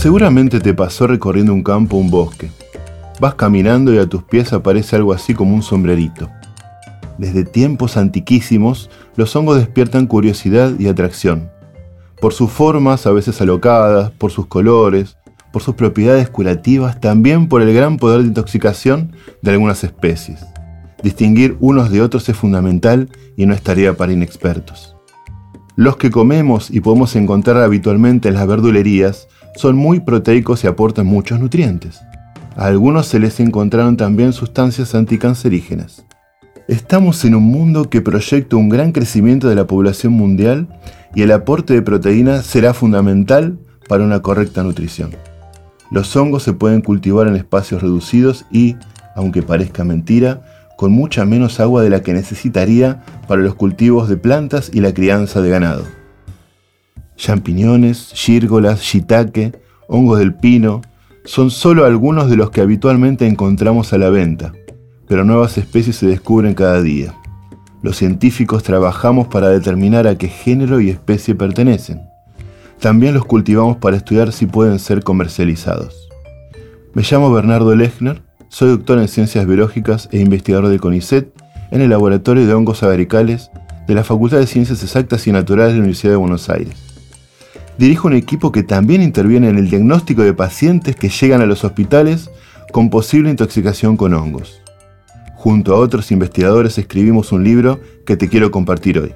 Seguramente te pasó recorriendo un campo o un bosque. Vas caminando y a tus pies aparece algo así como un sombrerito. Desde tiempos antiquísimos, los hongos despiertan curiosidad y atracción. Por sus formas, a veces alocadas, por sus colores, por sus propiedades curativas, también por el gran poder de intoxicación de algunas especies. Distinguir unos de otros es fundamental y no es tarea para inexpertos. Los que comemos y podemos encontrar habitualmente en las verdulerías son muy proteicos y aportan muchos nutrientes. A algunos se les encontraron también sustancias anticancerígenas. Estamos en un mundo que proyecta un gran crecimiento de la población mundial y el aporte de proteínas será fundamental para una correcta nutrición. Los hongos se pueden cultivar en espacios reducidos y, aunque parezca mentira, con mucha menos agua de la que necesitaría para los cultivos de plantas y la crianza de ganado. Champiñones, gírgolas, shiitake, hongos del pino, son solo algunos de los que habitualmente encontramos a la venta pero nuevas especies se descubren cada día. Los científicos trabajamos para determinar a qué género y especie pertenecen. También los cultivamos para estudiar si pueden ser comercializados. Me llamo Bernardo Lechner, soy doctor en ciencias biológicas e investigador del CONICET en el Laboratorio de Hongos Agaricales de la Facultad de Ciencias Exactas y Naturales de la Universidad de Buenos Aires. Dirijo un equipo que también interviene en el diagnóstico de pacientes que llegan a los hospitales con posible intoxicación con hongos. Junto a otros investigadores escribimos un libro que te quiero compartir hoy.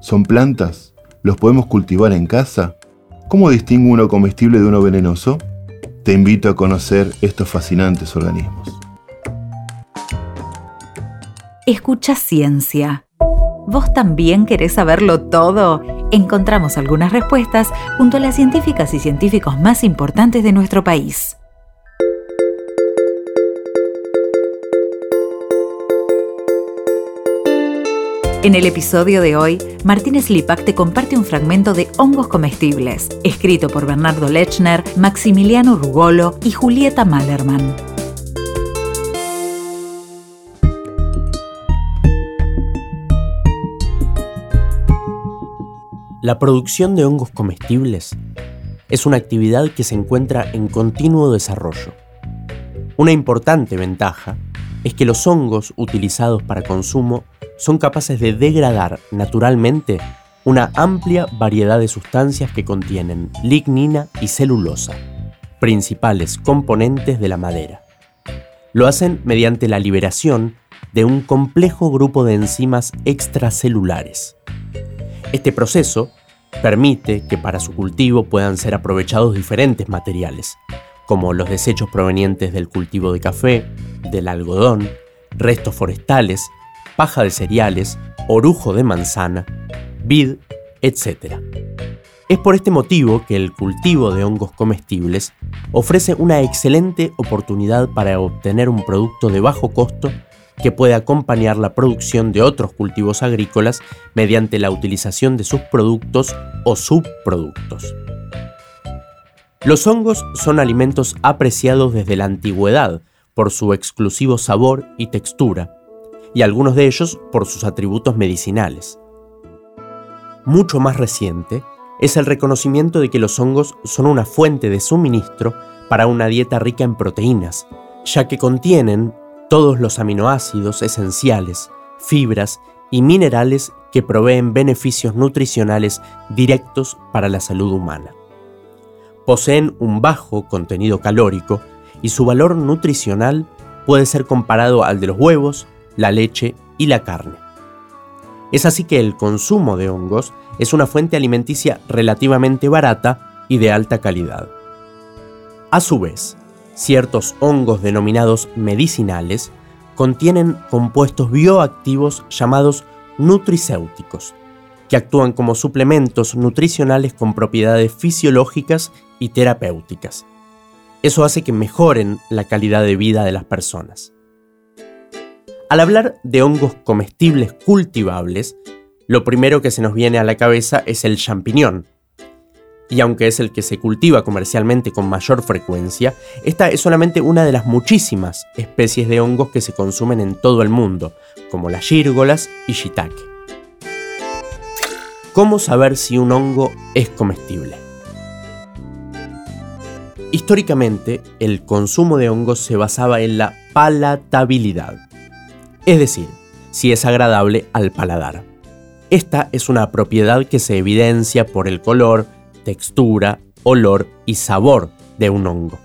¿Son plantas? ¿Los podemos cultivar en casa? ¿Cómo distingo uno comestible de uno venenoso? Te invito a conocer estos fascinantes organismos. Escucha ciencia. ¿Vos también querés saberlo todo? Encontramos algunas respuestas junto a las científicas y científicos más importantes de nuestro país. En el episodio de hoy, Martínez Lipac te comparte un fragmento de Hongos Comestibles, escrito por Bernardo Lechner, Maximiliano Rugolo y Julieta Malerman. La producción de hongos comestibles es una actividad que se encuentra en continuo desarrollo. Una importante ventaja es que los hongos utilizados para consumo son capaces de degradar naturalmente una amplia variedad de sustancias que contienen lignina y celulosa, principales componentes de la madera. Lo hacen mediante la liberación de un complejo grupo de enzimas extracelulares. Este proceso permite que para su cultivo puedan ser aprovechados diferentes materiales, como los desechos provenientes del cultivo de café, del algodón, restos forestales, paja de cereales, orujo de manzana, vid, etc. Es por este motivo que el cultivo de hongos comestibles ofrece una excelente oportunidad para obtener un producto de bajo costo que puede acompañar la producción de otros cultivos agrícolas mediante la utilización de sus productos o subproductos. Los hongos son alimentos apreciados desde la antigüedad por su exclusivo sabor y textura, y algunos de ellos por sus atributos medicinales. Mucho más reciente es el reconocimiento de que los hongos son una fuente de suministro para una dieta rica en proteínas, ya que contienen todos los aminoácidos esenciales, fibras y minerales que proveen beneficios nutricionales directos para la salud humana. Poseen un bajo contenido calórico y su valor nutricional puede ser comparado al de los huevos, la leche y la carne. Es así que el consumo de hongos es una fuente alimenticia relativamente barata y de alta calidad. A su vez, ciertos hongos denominados medicinales contienen compuestos bioactivos llamados nutricéuticos, que actúan como suplementos nutricionales con propiedades fisiológicas y terapéuticas. Eso hace que mejoren la calidad de vida de las personas. Al hablar de hongos comestibles cultivables, lo primero que se nos viene a la cabeza es el champiñón. Y aunque es el que se cultiva comercialmente con mayor frecuencia, esta es solamente una de las muchísimas especies de hongos que se consumen en todo el mundo, como las gírgolas y shiitake. ¿Cómo saber si un hongo es comestible? Históricamente, el consumo de hongos se basaba en la palatabilidad, es decir, si es agradable al paladar. Esta es una propiedad que se evidencia por el color, textura, olor y sabor de un hongo.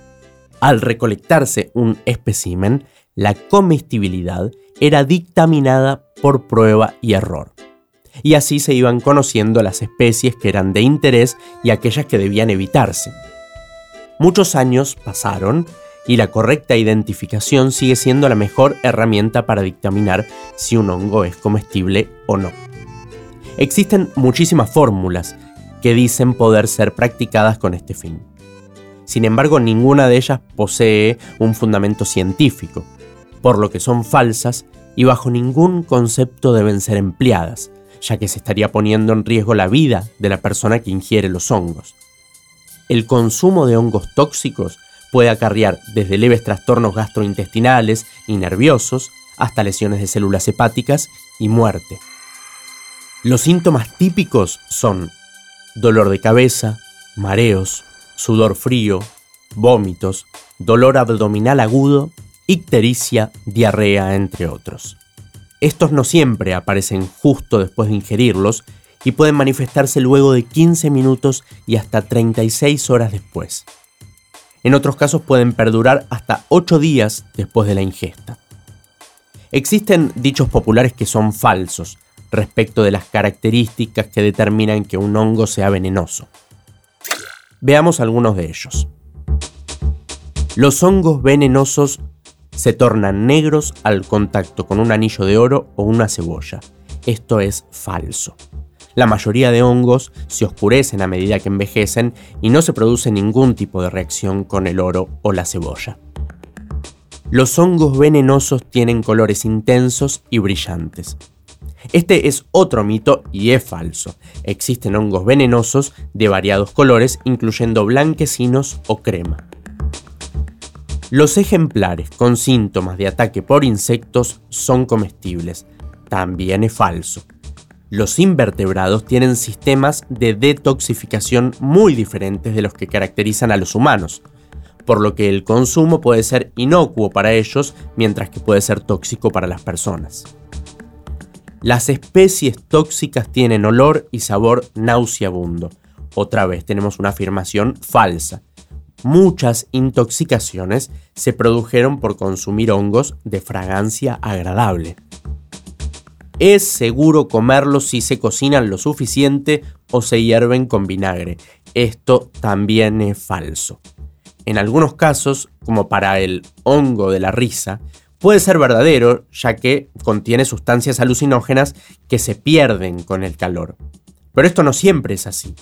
Al recolectarse un espécimen, la comestibilidad era dictaminada por prueba y error. Y así se iban conociendo las especies que eran de interés y aquellas que debían evitarse. Muchos años pasaron y la correcta identificación sigue siendo la mejor herramienta para dictaminar si un hongo es comestible o no. Existen muchísimas fórmulas que dicen poder ser practicadas con este fin. Sin embargo, ninguna de ellas posee un fundamento científico, por lo que son falsas y bajo ningún concepto deben ser empleadas, ya que se estaría poniendo en riesgo la vida de la persona que ingiere los hongos el consumo de hongos tóxicos puede acarrear desde leves trastornos gastrointestinales y nerviosos hasta lesiones de células hepáticas y muerte. Los síntomas típicos son dolor de cabeza, mareos, sudor frío, vómitos, dolor abdominal agudo, ictericia, diarrea, entre otros. Estos no siempre aparecen justo después de ingerirlos y pueden manifestarse luego de 15 minutos y hasta 36 horas después. En otros casos pueden perdurar hasta 8 días después de la ingesta. Existen dichos populares que son falsos respecto de las características que determinan que un hongo sea venenoso. Veamos algunos de ellos. Los hongos venenosos se tornan negros al contacto con un anillo de oro o una cebolla. Esto es falso. La mayoría de hongos se oscurecen a medida que envejecen y no se produce ningún tipo de reacción con el oro o la cebolla. Los hongos venenosos tienen colores intensos y brillantes. Este es otro mito y es falso. Existen hongos venenosos de variados colores, incluyendo blanquecinos o crema. Los ejemplares con síntomas de ataque por insectos son comestibles. También es falso. Los invertebrados tienen sistemas de detoxificación muy diferentes de los que caracterizan a los humanos, por lo que el consumo puede ser inocuo para ellos mientras que puede ser tóxico para las personas. Las especies tóxicas tienen olor y sabor nauseabundo. Otra vez tenemos una afirmación falsa. Muchas intoxicaciones se produjeron por consumir hongos de fragancia agradable. Es seguro comerlos si se cocinan lo suficiente o se hierven con vinagre. Esto también es falso. En algunos casos, como para el hongo de la risa, puede ser verdadero ya que contiene sustancias alucinógenas que se pierden con el calor. Pero esto no siempre es así.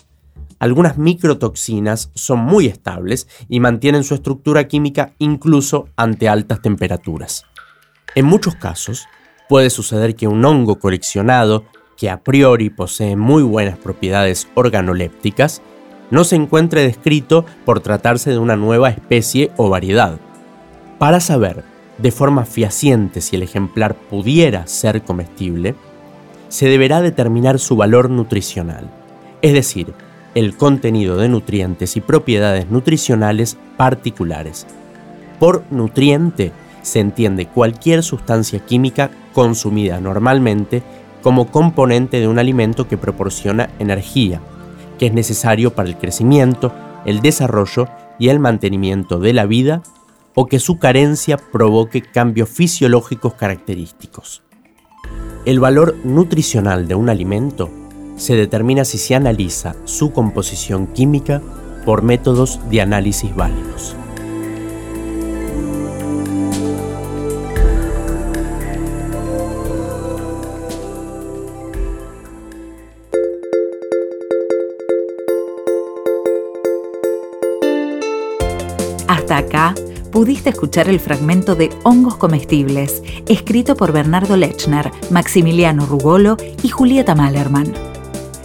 Algunas microtoxinas son muy estables y mantienen su estructura química incluso ante altas temperaturas. En muchos casos, puede suceder que un hongo coleccionado, que a priori posee muy buenas propiedades organolépticas, no se encuentre descrito por tratarse de una nueva especie o variedad. Para saber de forma fehaciente si el ejemplar pudiera ser comestible, se deberá determinar su valor nutricional, es decir, el contenido de nutrientes y propiedades nutricionales particulares. Por nutriente se entiende cualquier sustancia química consumida normalmente como componente de un alimento que proporciona energía, que es necesario para el crecimiento, el desarrollo y el mantenimiento de la vida o que su carencia provoque cambios fisiológicos característicos. El valor nutricional de un alimento se determina si se analiza su composición química por métodos de análisis válidos. acá, pudiste escuchar el fragmento de Hongos Comestibles, escrito por Bernardo Lechner, Maximiliano Rugolo y Julieta Malerman.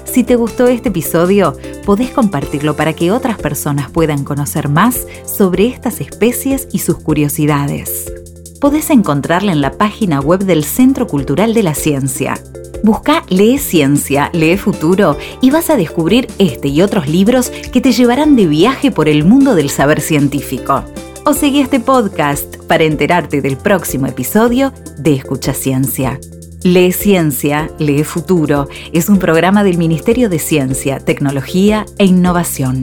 Si te gustó este episodio, podés compartirlo para que otras personas puedan conocer más sobre estas especies y sus curiosidades. Podés encontrarla en la página web del Centro Cultural de la Ciencia, Busca Lee Ciencia, Lee Futuro y vas a descubrir este y otros libros que te llevarán de viaje por el mundo del saber científico. O seguí este podcast para enterarte del próximo episodio de Escucha Ciencia. Lee Ciencia, Lee Futuro es un programa del Ministerio de Ciencia, Tecnología e Innovación.